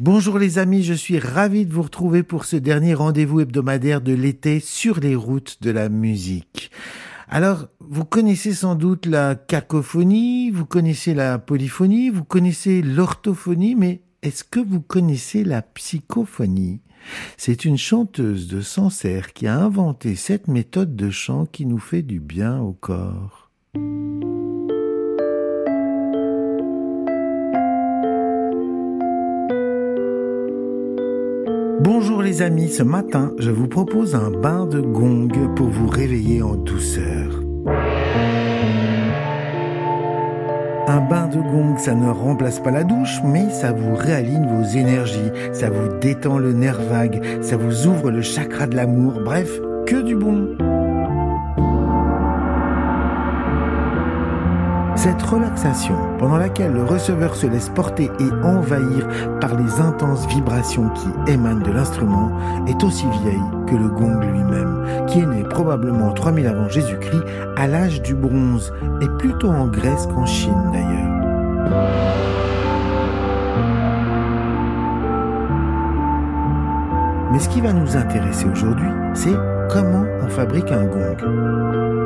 Bonjour les amis, je suis ravi de vous retrouver pour ce dernier rendez-vous hebdomadaire de l'été sur les routes de la musique. Alors, vous connaissez sans doute la cacophonie, vous connaissez la polyphonie, vous connaissez l'orthophonie, mais est-ce que vous connaissez la psychophonie? C'est une chanteuse de Sancerre qui a inventé cette méthode de chant qui nous fait du bien au corps. Bonjour les amis, ce matin, je vous propose un bain de gong pour vous réveiller en douceur. Un bain de gong, ça ne remplace pas la douche, mais ça vous réaligne vos énergies, ça vous détend le nerf vague, ça vous ouvre le chakra de l'amour, bref, que du bon. Cette relaxation, pendant laquelle le receveur se laisse porter et envahir par les intenses vibrations qui émanent de l'instrument, est aussi vieille que le gong lui-même, qui est né probablement 3000 avant Jésus-Christ, à l'âge du bronze, et plutôt en Grèce qu'en Chine d'ailleurs. Mais ce qui va nous intéresser aujourd'hui, c'est comment on fabrique un gong.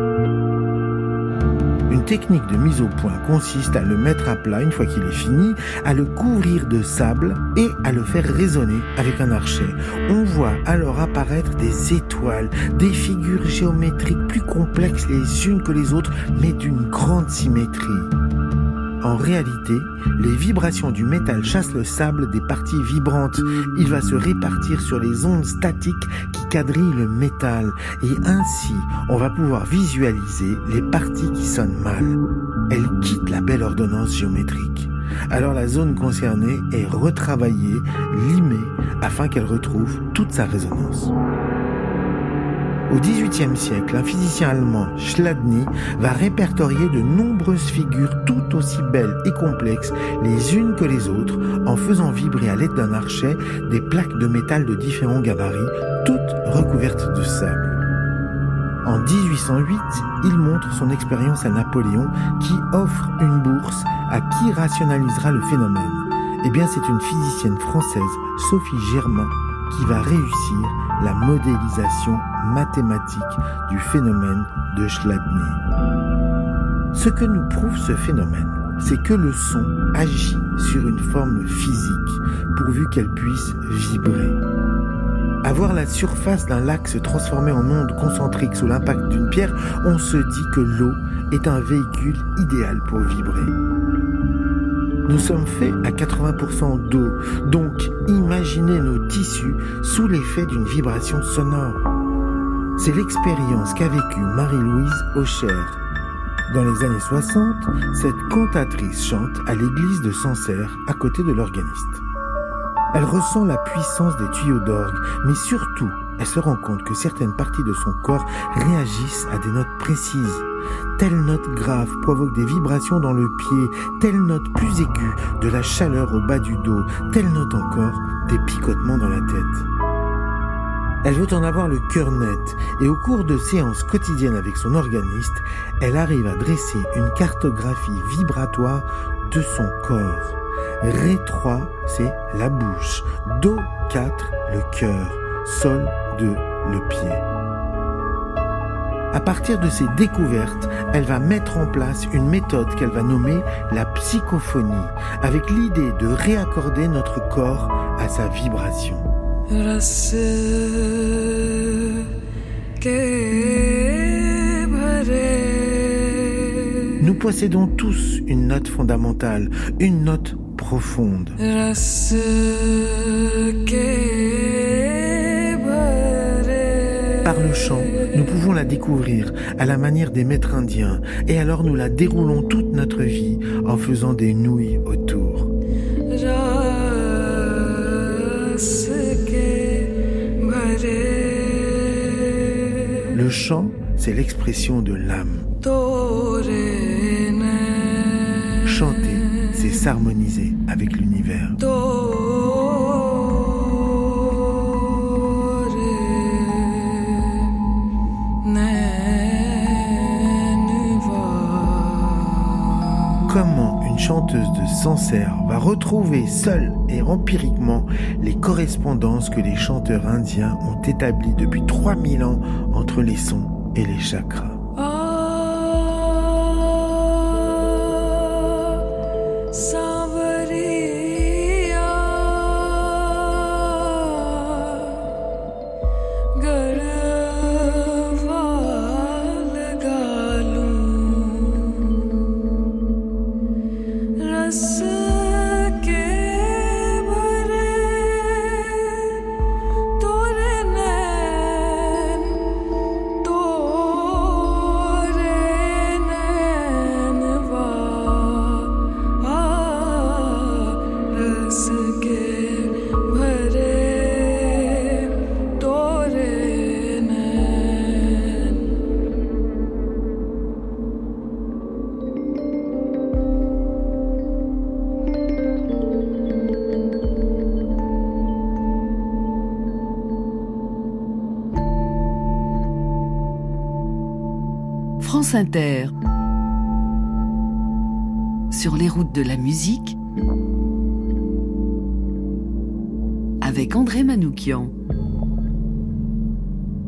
Une technique de mise au point consiste à le mettre à plat une fois qu'il est fini, à le couvrir de sable et à le faire résonner avec un archet. On voit alors apparaître des étoiles, des figures géométriques plus complexes les unes que les autres, mais d'une grande symétrie. En réalité, les vibrations du métal chassent le sable des parties vibrantes. Il va se répartir sur les ondes statiques qui quadrillent le métal. Et ainsi, on va pouvoir visualiser les parties qui sonnent mal. Elles quittent la belle ordonnance géométrique. Alors la zone concernée est retravaillée, limée, afin qu'elle retrouve toute sa résonance. Au XVIIIe siècle, un physicien allemand, Schladny, va répertorier de nombreuses figures tout aussi belles et complexes les unes que les autres en faisant vibrer à l'aide d'un archet des plaques de métal de différents gabarits, toutes recouvertes de sable. En 1808, il montre son expérience à Napoléon qui offre une bourse à qui rationalisera le phénomène. Eh bien, c'est une physicienne française, Sophie Germain, qui va réussir la modélisation mathématique du phénomène de Chladni. Ce que nous prouve ce phénomène, c'est que le son agit sur une forme physique, pourvu qu'elle puisse vibrer. À voir la surface d'un lac se transformer en onde concentrique sous l'impact d'une pierre, on se dit que l'eau est un véhicule idéal pour vibrer. Nous sommes faits à 80% d'eau, donc imaginez nos tissus sous l'effet d'une vibration sonore. C'est l'expérience qu'a vécue Marie-Louise Aucher. Dans les années 60, cette cantatrice chante à l'église de Sancerre à côté de l'organiste. Elle ressent la puissance des tuyaux d'orgue, mais surtout, elle se rend compte que certaines parties de son corps réagissent à des notes précises. Telle note grave provoque des vibrations dans le pied, telle note plus aiguë de la chaleur au bas du dos, telle note encore des picotements dans la tête. Elle veut en avoir le cœur net et au cours de séances quotidiennes avec son organiste, elle arrive à dresser une cartographie vibratoire de son corps. Ré 3, c'est la bouche. Do 4, le cœur. Sol 2, le pied. À partir de ces découvertes, elle va mettre en place une méthode qu'elle va nommer la psychophonie, avec l'idée de réaccorder notre corps à sa vibration. Nous possédons tous une note fondamentale, une note profonde. Par le chant, nous pouvons la découvrir à la manière des maîtres indiens, et alors nous la déroulons toute notre vie en faisant des nouilles autour. Le chant, c'est l'expression de l'âme. Chanter, c'est s'harmoniser avec l'univers. Comment une chanteuse de Sancerre, va retrouver seule et empiriquement les correspondances que les chanteurs indiens ont établies depuis 3000 ans entre les sons et les chakras. Inter. Sur les routes de la musique. Avec André Manoukian.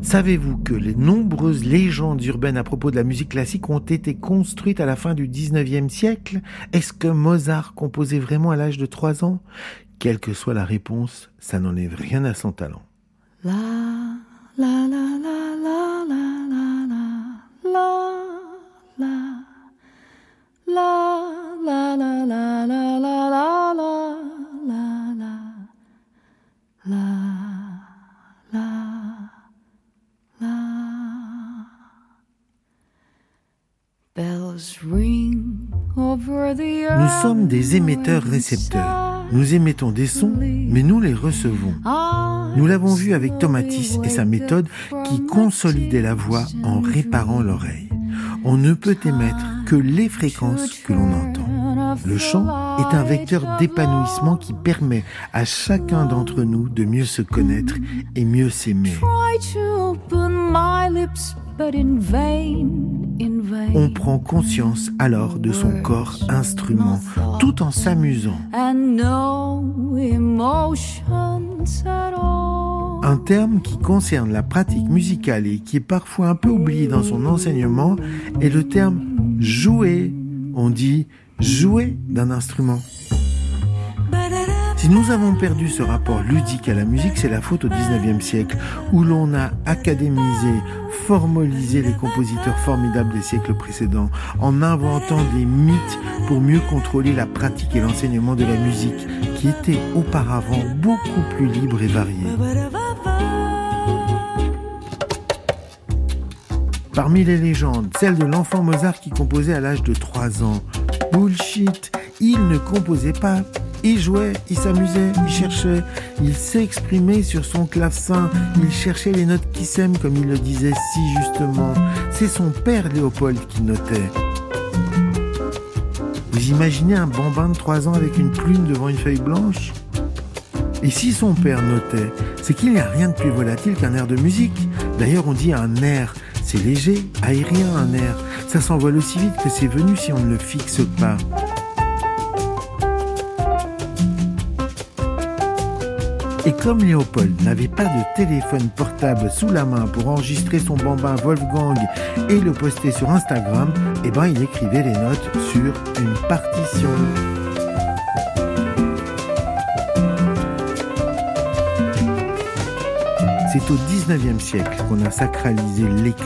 Savez-vous que les nombreuses légendes urbaines à propos de la musique classique ont été construites à la fin du 19e siècle? Est-ce que Mozart composait vraiment à l'âge de 3 ans? Quelle que soit la réponse, ça n'enlève rien à son talent. La, Nous sommes des émetteurs-récepteurs. Nous émettons des sons, mais nous les recevons. Nous l'avons vu avec Tomatis et sa méthode qui consolidait la voix en réparant l'oreille on ne peut émettre que les fréquences que l'on entend. Le chant est un vecteur d'épanouissement qui permet à chacun d'entre nous de mieux se connaître et mieux s'aimer. On prend conscience alors de son corps instrument tout en s'amusant. Un terme qui concerne la pratique musicale et qui est parfois un peu oublié dans son enseignement est le terme jouer. On dit jouer d'un instrument. Si nous avons perdu ce rapport ludique à la musique, c'est la faute au 19e siècle, où l'on a académisé, formalisé les compositeurs formidables des siècles précédents, en inventant des mythes pour mieux contrôler la pratique et l'enseignement de la musique, qui était auparavant beaucoup plus libre et variée. Parmi les légendes, celle de l'enfant Mozart qui composait à l'âge de 3 ans. Bullshit, il ne composait pas. Il jouait, il s'amusait, il cherchait, il s'exprimait sur son clavecin, il cherchait les notes qui s'aiment comme il le disait si justement. C'est son père Léopold qui notait. Vous imaginez un bambin de 3 ans avec une plume devant une feuille blanche? Et si son père notait, c'est qu'il n'y a rien de plus volatile qu'un air de musique. D'ailleurs, on dit un air, c'est léger, aérien un air. Ça s'envole aussi vite que c'est venu si on ne le fixe pas. Et comme Léopold n'avait pas de téléphone portable sous la main pour enregistrer son bambin Wolfgang et le poster sur Instagram, eh ben il écrivait les notes sur une partition. C'est au 19e siècle qu'on a sacralisé l'écrit,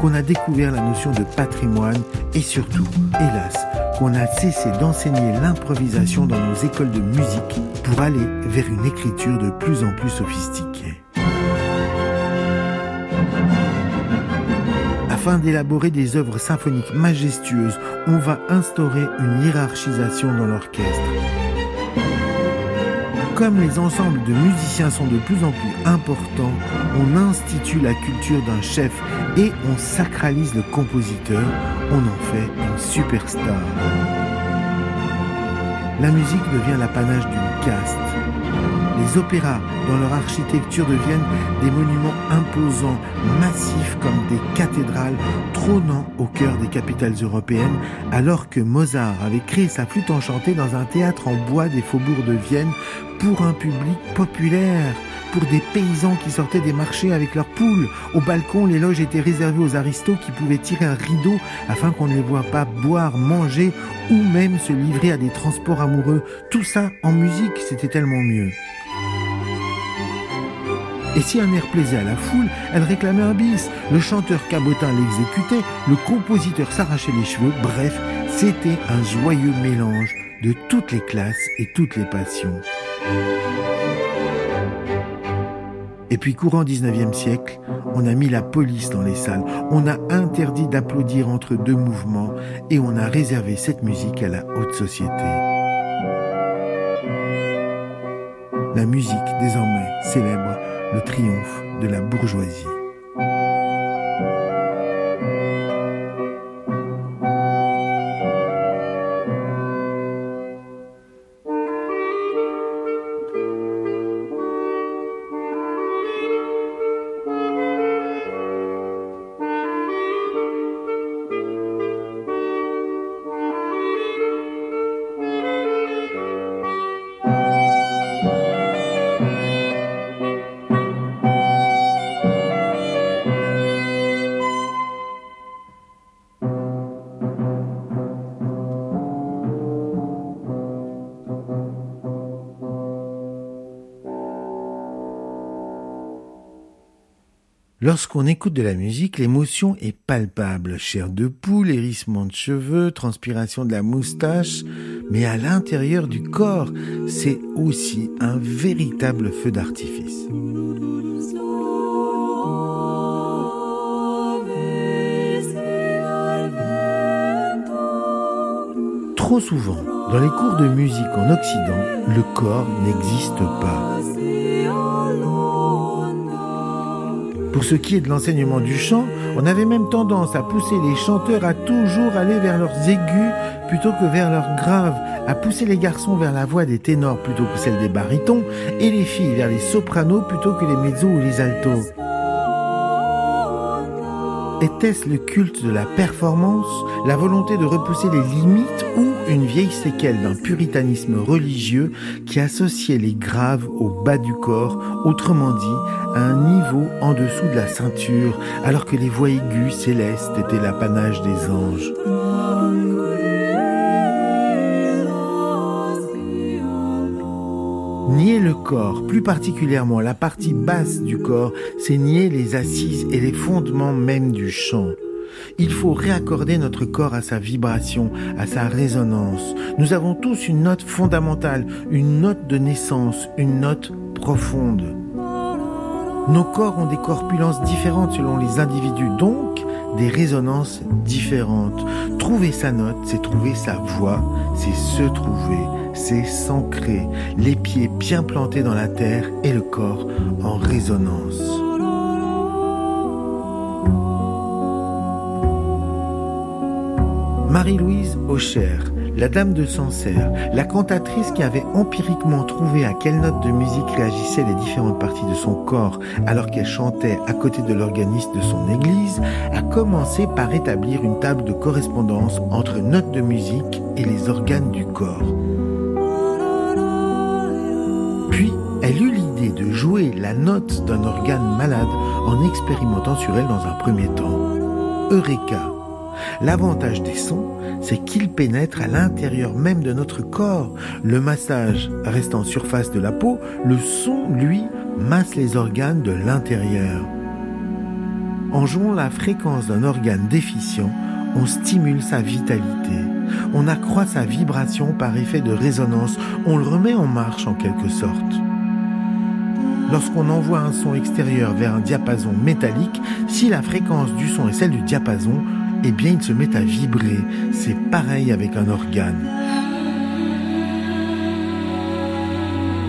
qu'on a découvert la notion de patrimoine et surtout, hélas, qu'on a cessé d'enseigner l'improvisation dans nos écoles de musique pour aller vers une écriture de plus en plus sophistiquée. Afin d'élaborer des œuvres symphoniques majestueuses, on va instaurer une hiérarchisation dans l'orchestre comme les ensembles de musiciens sont de plus en plus importants, on institue la culture d'un chef et on sacralise le compositeur, on en fait une superstar. La musique devient l'apanage d'une caste. Les opéras, dans leur architecture, deviennent des monuments imposants, massifs comme des cathédrales, trônant au cœur des capitales européennes, alors que Mozart avait créé sa flûte enchantée dans un théâtre en bois des faubourgs de Vienne pour un public populaire des paysans qui sortaient des marchés avec leurs poules. Au balcon, les loges étaient réservées aux aristos qui pouvaient tirer un rideau afin qu'on ne les voit pas boire, manger ou même se livrer à des transports amoureux. Tout ça en musique, c'était tellement mieux. Et si un air plaisait à la foule, elle réclamait un bis. Le chanteur cabotin l'exécutait, le compositeur s'arrachait les cheveux. Bref, c'était un joyeux mélange de toutes les classes et toutes les passions. Et puis courant 19e siècle, on a mis la police dans les salles, on a interdit d'applaudir entre deux mouvements et on a réservé cette musique à la haute société. La musique désormais célèbre le triomphe de la bourgeoisie. Lorsqu'on écoute de la musique, l'émotion est palpable. Chair de poule, hérissement de cheveux, transpiration de la moustache. Mais à l'intérieur du corps, c'est aussi un véritable feu d'artifice. Trop souvent, dans les cours de musique en Occident, le corps n'existe pas. Pour ce qui est de l'enseignement du chant, on avait même tendance à pousser les chanteurs à toujours aller vers leurs aigus plutôt que vers leurs graves, à pousser les garçons vers la voix des ténors plutôt que celle des barytons, et les filles vers les sopranos plutôt que les mezzos ou les altos. Était-ce le culte de la performance, la volonté de repousser les limites ou une vieille séquelle d'un puritanisme religieux qui associait les graves au bas du corps, autrement dit, à un niveau en dessous de la ceinture, alors que les voix aiguës célestes étaient l'apanage des anges? Nier le corps, plus particulièrement la partie basse du corps, c'est nier les assises et les fondements même du chant. Il faut réaccorder notre corps à sa vibration, à sa résonance. Nous avons tous une note fondamentale, une note de naissance, une note profonde. Nos corps ont des corpulences différentes selon les individus, donc des résonances différentes. Trouver sa note, c'est trouver sa voix, c'est se trouver, c'est s'ancrer, les pieds bien plantés dans la terre et le corps en résonance. Marie-Louise Aucher, la dame de Sancerre, la cantatrice qui avait empiriquement trouvé à quelle note de musique réagissaient les différentes parties de son corps alors qu'elle chantait à côté de l'organiste de son église, a commencé par établir une table de correspondance entre notes de musique et les organes du corps. Elle eut l'idée de jouer la note d'un organe malade en expérimentant sur elle dans un premier temps. Eureka L'avantage des sons, c'est qu'ils pénètrent à l'intérieur même de notre corps. Le massage reste en surface de la peau, le son, lui, masse les organes de l'intérieur. En jouant la fréquence d'un organe déficient, on stimule sa vitalité, on accroît sa vibration par effet de résonance, on le remet en marche en quelque sorte. Lorsqu'on envoie un son extérieur vers un diapason métallique, si la fréquence du son est celle du diapason, eh bien il se met à vibrer. C'est pareil avec un organe.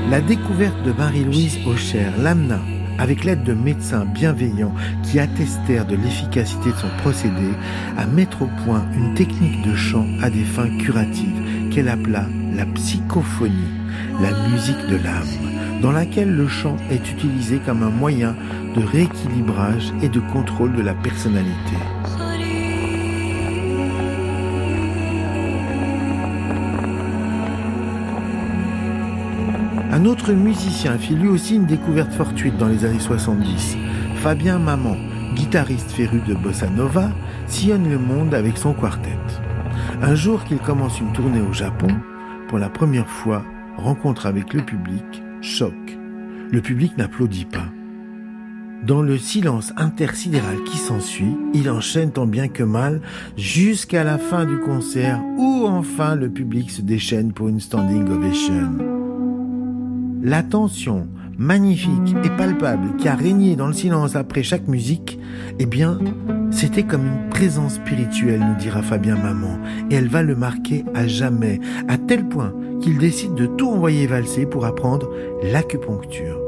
La découverte de Marie-Louise Aucher l'amena, avec l'aide de médecins bienveillants qui attestèrent de l'efficacité de son procédé, à mettre au point une technique de chant à des fins curatives qu'elle appela la psychophonie, la musique de l'âme, dans laquelle le chant est utilisé comme un moyen de rééquilibrage et de contrôle de la personnalité. Un autre musicien fit lui aussi une découverte fortuite dans les années 70. Fabien Maman, guitariste féru de bossa nova, sillonne le monde avec son quartet. Un jour qu'il commence une tournée au Japon, pour la première fois, rencontre avec le public, choc. Le public n'applaudit pas. Dans le silence intersidéral qui s'ensuit, il enchaîne tant bien que mal jusqu'à la fin du concert où enfin le public se déchaîne pour une standing ovation. La tension magnifique et palpable qui a régné dans le silence après chaque musique, eh bien, c'était comme une présence spirituelle, nous dira Fabien Maman, et elle va le marquer à jamais, à tel point qu'il décide de tout envoyer valser pour apprendre l'acupuncture.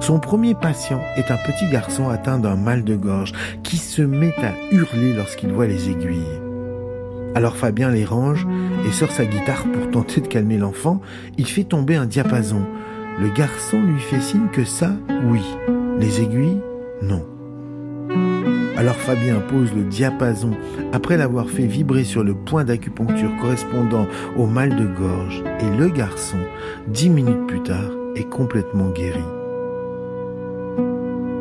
Son premier patient est un petit garçon atteint d'un mal de gorge qui se met à hurler lorsqu'il voit les aiguilles. Alors Fabien les range et sort sa guitare pour tenter de calmer l'enfant. Il fait tomber un diapason. Le garçon lui fait signe que ça, oui. Les aiguilles, non. Alors Fabien pose le diapason après l'avoir fait vibrer sur le point d'acupuncture correspondant au mal de gorge et le garçon, dix minutes plus tard, est complètement guéri.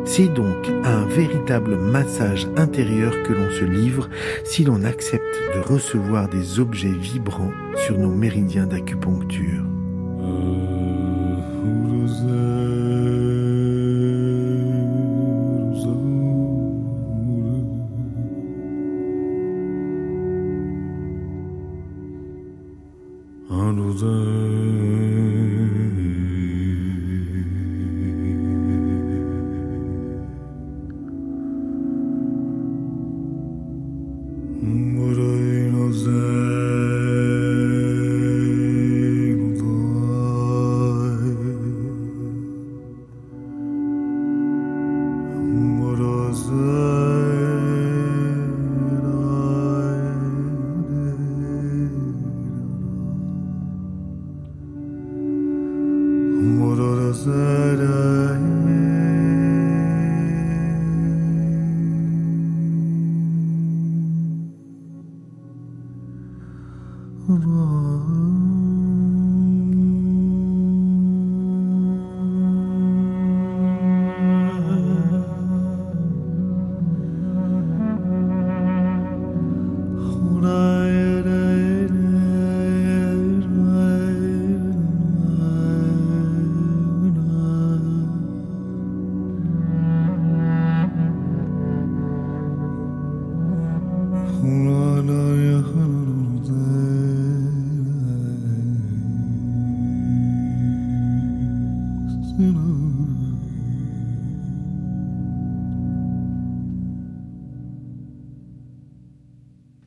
C'est donc un véritable massage intérieur que l'on se livre si l'on accepte de recevoir des objets vibrants sur nos méridiens d'acupuncture. the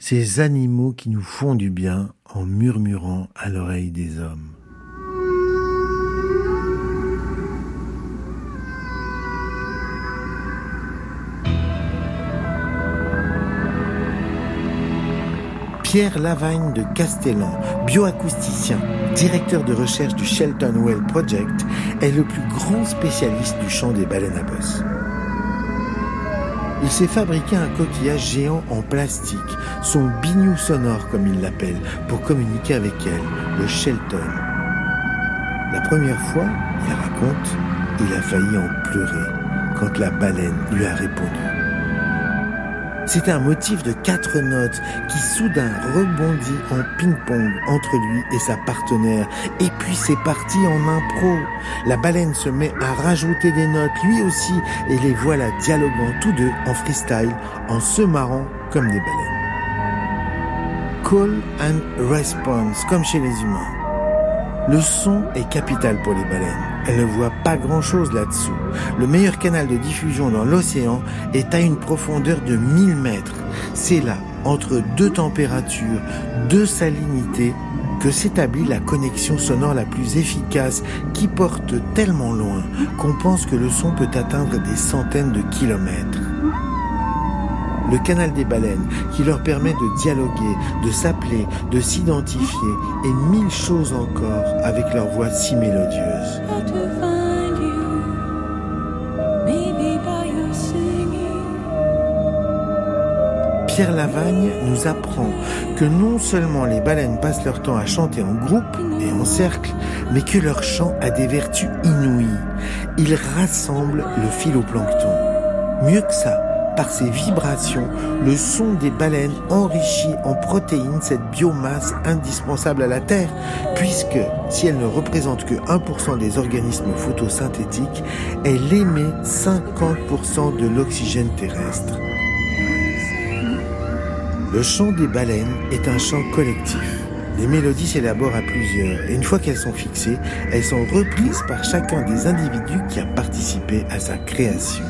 ces animaux qui nous font du bien en murmurant à l'oreille des hommes. Pierre Lavagne de Castellan, bioacousticien, directeur de recherche du Shelton Well Project, est le plus grand spécialiste du chant des baleines à bosse. Il s'est fabriqué un coquillage géant en plastique, son bignou sonore comme il l'appelle, pour communiquer avec elle, le Shelton. La première fois, il raconte, il a failli en pleurer quand la baleine lui a répondu. C'est un motif de quatre notes qui soudain rebondit en ping-pong entre lui et sa partenaire. Et puis c'est parti en impro. La baleine se met à rajouter des notes lui aussi et les voilà dialoguant tous deux en freestyle en se marrant comme des baleines. Call and response comme chez les humains. Le son est capital pour les baleines. Elles ne voient pas grand-chose là-dessous. Le meilleur canal de diffusion dans l'océan est à une profondeur de 1000 mètres. C'est là, entre deux températures, deux salinités, que s'établit la connexion sonore la plus efficace qui porte tellement loin qu'on pense que le son peut atteindre des centaines de kilomètres. Le canal des baleines, qui leur permet de dialoguer, de s'appeler, de s'identifier, et mille choses encore avec leur voix si mélodieuse. Pierre Lavagne nous apprend que non seulement les baleines passent leur temps à chanter en groupe et en cercle, mais que leur chant a des vertus inouïes. Ils rassemblent le phytoplancton. Mieux que ça, par ses vibrations, le son des baleines enrichit en protéines cette biomasse indispensable à la Terre, puisque si elle ne représente que 1% des organismes photosynthétiques, elle émet 50% de l'oxygène terrestre. Le chant des baleines est un chant collectif. Les mélodies s'élaborent à plusieurs et une fois qu'elles sont fixées, elles sont reprises par chacun des individus qui a participé à sa création.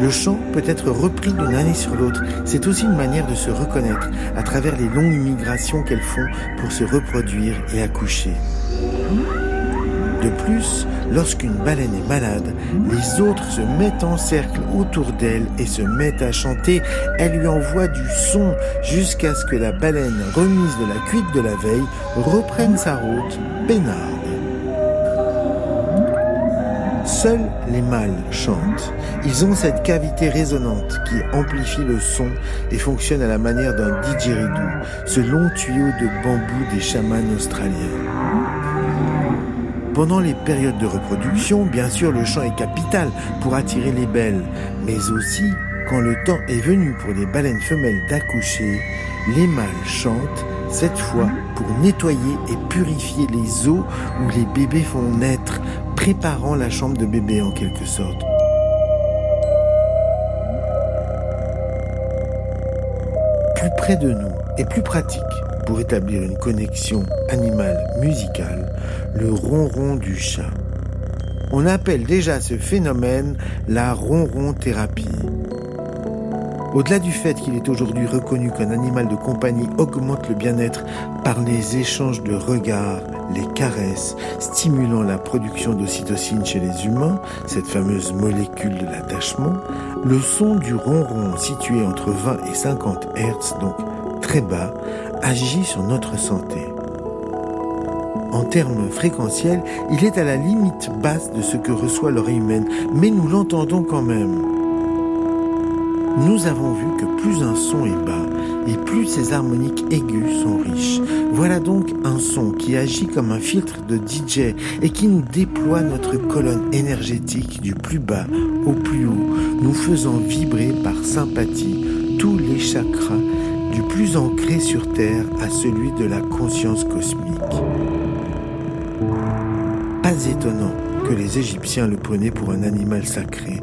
Le chant peut être repris d'une année sur l'autre. C'est aussi une manière de se reconnaître à travers les longues migrations qu'elles font pour se reproduire et accoucher. De plus, lorsqu'une baleine est malade, les autres se mettent en cercle autour d'elle et se mettent à chanter. Elle lui envoie du son jusqu'à ce que la baleine, remise de la cuite de la veille, reprenne sa route peinarde. Seuls les mâles chantent. Ils ont cette cavité résonante qui amplifie le son et fonctionne à la manière d'un didgeridoo, ce long tuyau de bambou des chamans australiens. Pendant les périodes de reproduction, bien sûr, le chant est capital pour attirer les belles, mais aussi quand le temps est venu pour les baleines femelles d'accoucher, les mâles chantent, cette fois pour nettoyer et purifier les eaux où les bébés font naître, préparant la chambre de bébé en quelque sorte. Plus près de nous et plus pratique, pour établir une connexion animale musicale, le ronron du chat. On appelle déjà ce phénomène la ronron-thérapie. Au-delà du fait qu'il est aujourd'hui reconnu qu'un animal de compagnie augmente le bien-être par les échanges de regards, les caresses, stimulant la production d'ocytocine chez les humains, cette fameuse molécule de l'attachement, le son du ronron situé entre 20 et 50 Hz, donc très bas, agit sur notre santé. En termes fréquentiels, il est à la limite basse de ce que reçoit l'oreille humaine, mais nous l'entendons quand même. Nous avons vu que plus un son est bas et plus ses harmoniques aiguës sont riches. Voilà donc un son qui agit comme un filtre de DJ et qui nous déploie notre colonne énergétique du plus bas au plus haut, nous faisant vibrer par sympathie tous les chakras du plus ancré sur Terre à celui de la conscience cosmique. Pas étonnant que les Égyptiens le prenaient pour un animal sacré.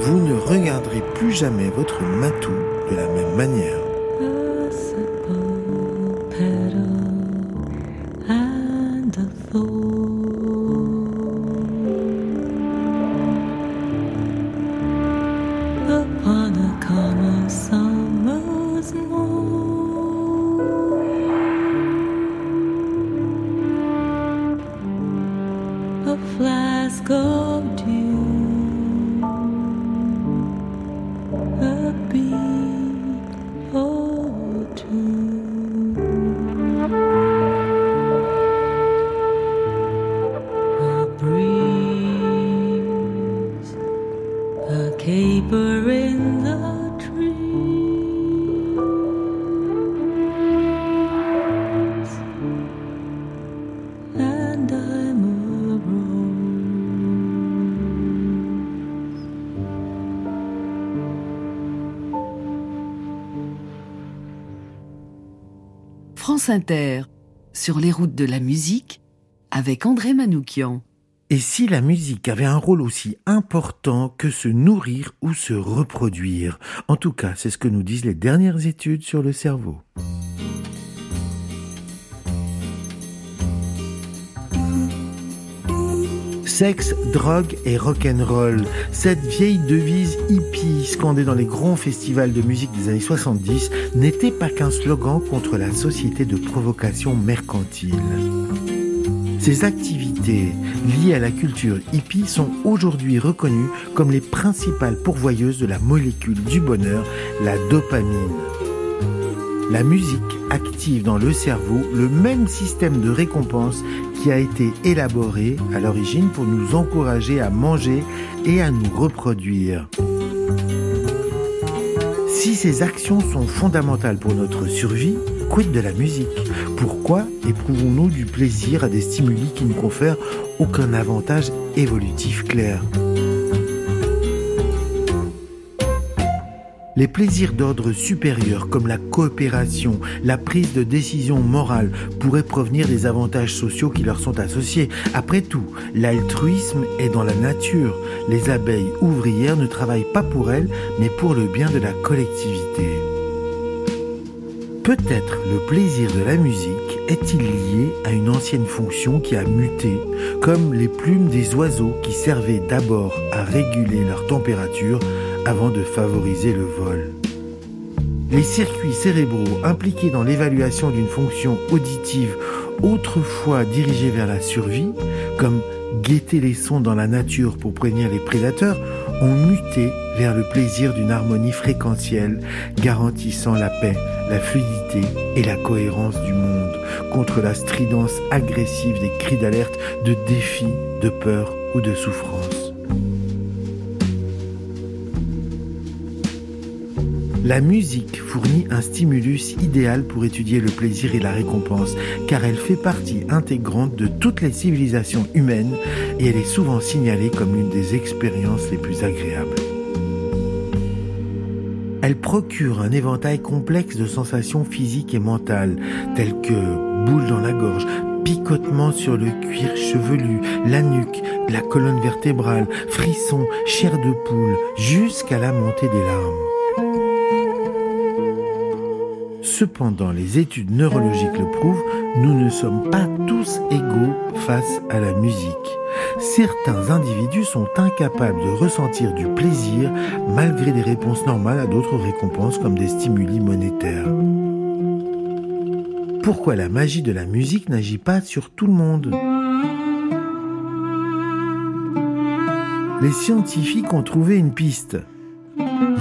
Vous ne regarderez plus jamais votre matou de la même manière. Sur les routes de la musique, avec André Manoukian. Et si la musique avait un rôle aussi important que se nourrir ou se reproduire? En tout cas, c'est ce que nous disent les dernières études sur le cerveau. Sexe, drogue et rock'n'roll. Cette vieille devise hippie scandée dans les grands festivals de musique des années 70 n'était pas qu'un slogan contre la société de provocation mercantile. Ces activités liées à la culture hippie sont aujourd'hui reconnues comme les principales pourvoyeuses de la molécule du bonheur, la dopamine. La musique active dans le cerveau le même système de récompense qui a été élaboré à l'origine pour nous encourager à manger et à nous reproduire. Si ces actions sont fondamentales pour notre survie, quid de la musique? Pourquoi éprouvons-nous du plaisir à des stimuli qui ne confèrent aucun avantage évolutif clair? Les plaisirs d'ordre supérieur comme la coopération, la prise de décision morale pourraient provenir des avantages sociaux qui leur sont associés. Après tout, l'altruisme est dans la nature. Les abeilles ouvrières ne travaillent pas pour elles, mais pour le bien de la collectivité. Peut-être le plaisir de la musique est-il lié à une ancienne fonction qui a muté, comme les plumes des oiseaux qui servaient d'abord à réguler leur température avant de favoriser le vol. Les circuits cérébraux impliqués dans l'évaluation d'une fonction auditive autrefois dirigée vers la survie, comme guetter les sons dans la nature pour prévenir les prédateurs, ont muté vers le plaisir d'une harmonie fréquentielle garantissant la paix, la fluidité et la cohérence du monde contre la stridence agressive des cris d'alerte, de défi, de peur ou de souffrance. La musique fournit un stimulus idéal pour étudier le plaisir et la récompense, car elle fait partie intégrante de toutes les civilisations humaines et elle est souvent signalée comme l'une des expériences les plus agréables. Elle procure un éventail complexe de sensations physiques et mentales, telles que boules dans la gorge, picotements sur le cuir chevelu, la nuque, la colonne vertébrale, frissons, chair de poule, jusqu'à la montée des larmes. Cependant, les études neurologiques le prouvent, nous ne sommes pas tous égaux face à la musique. Certains individus sont incapables de ressentir du plaisir malgré des réponses normales à d'autres récompenses comme des stimuli monétaires. Pourquoi la magie de la musique n'agit pas sur tout le monde? Les scientifiques ont trouvé une piste.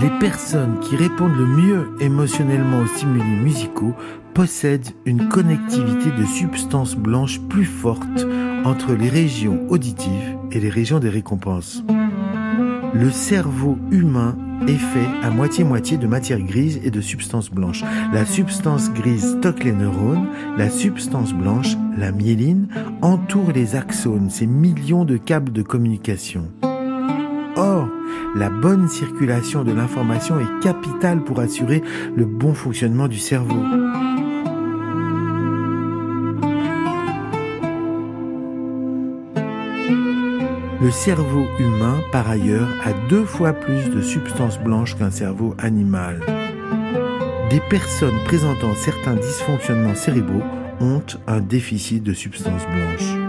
Les personnes qui répondent le mieux émotionnellement aux stimuli musicaux possèdent une connectivité de substances blanches plus forte entre les régions auditives et les régions des récompenses. Le cerveau humain est fait à moitié-moitié de matière grise et de substances blanches. La substance grise stocke les neurones, la substance blanche, la myéline, entoure les axones, ces millions de câbles de communication. Or, la bonne circulation de l'information est capitale pour assurer le bon fonctionnement du cerveau. Le cerveau humain, par ailleurs, a deux fois plus de substances blanches qu'un cerveau animal. Des personnes présentant certains dysfonctionnements cérébraux ont un déficit de substances blanches.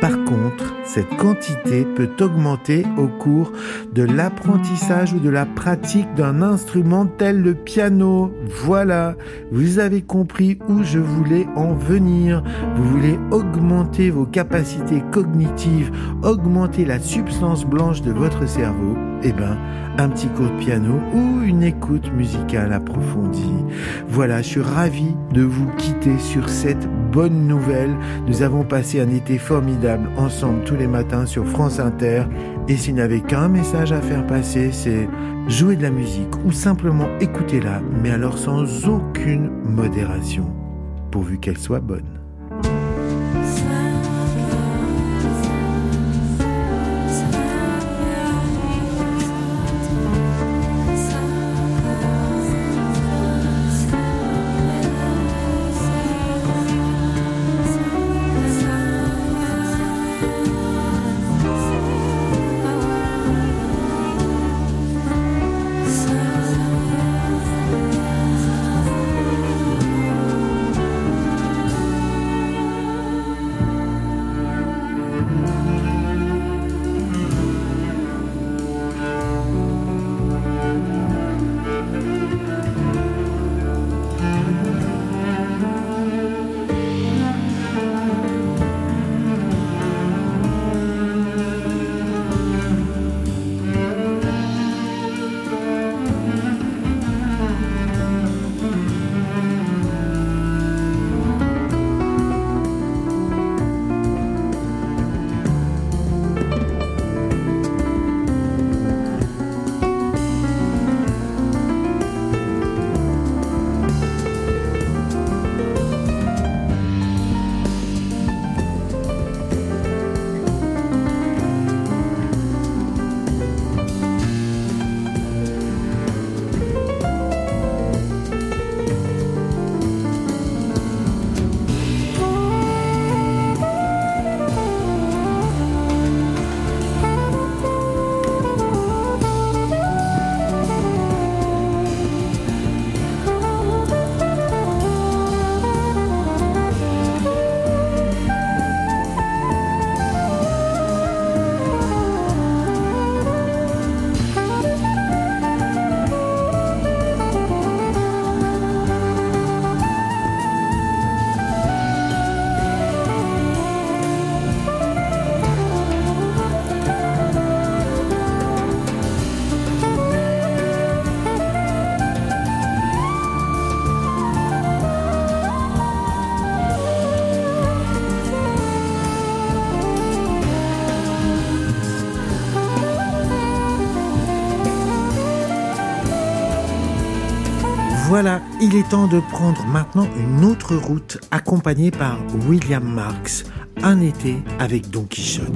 Par contre, cette quantité peut augmenter au cours de l'apprentissage ou de la pratique d'un instrument tel le piano. Voilà, vous avez compris où je voulais en venir. Vous voulez augmenter vos capacités cognitives, augmenter la substance blanche de votre cerveau. Eh ben, un petit cours de piano ou une écoute musicale approfondie. Voilà, je suis ravi de vous quitter sur cette bonne nouvelle. Nous avons passé un été formidable ensemble tous les matins sur France Inter. Et s'il n'avait qu'un message à faire passer, c'est jouer de la musique ou simplement écouter-la, mais alors sans aucune modération, pourvu qu'elle soit bonne. Il est temps de prendre maintenant une autre route accompagnée par William Marx, un été avec Don Quichotte.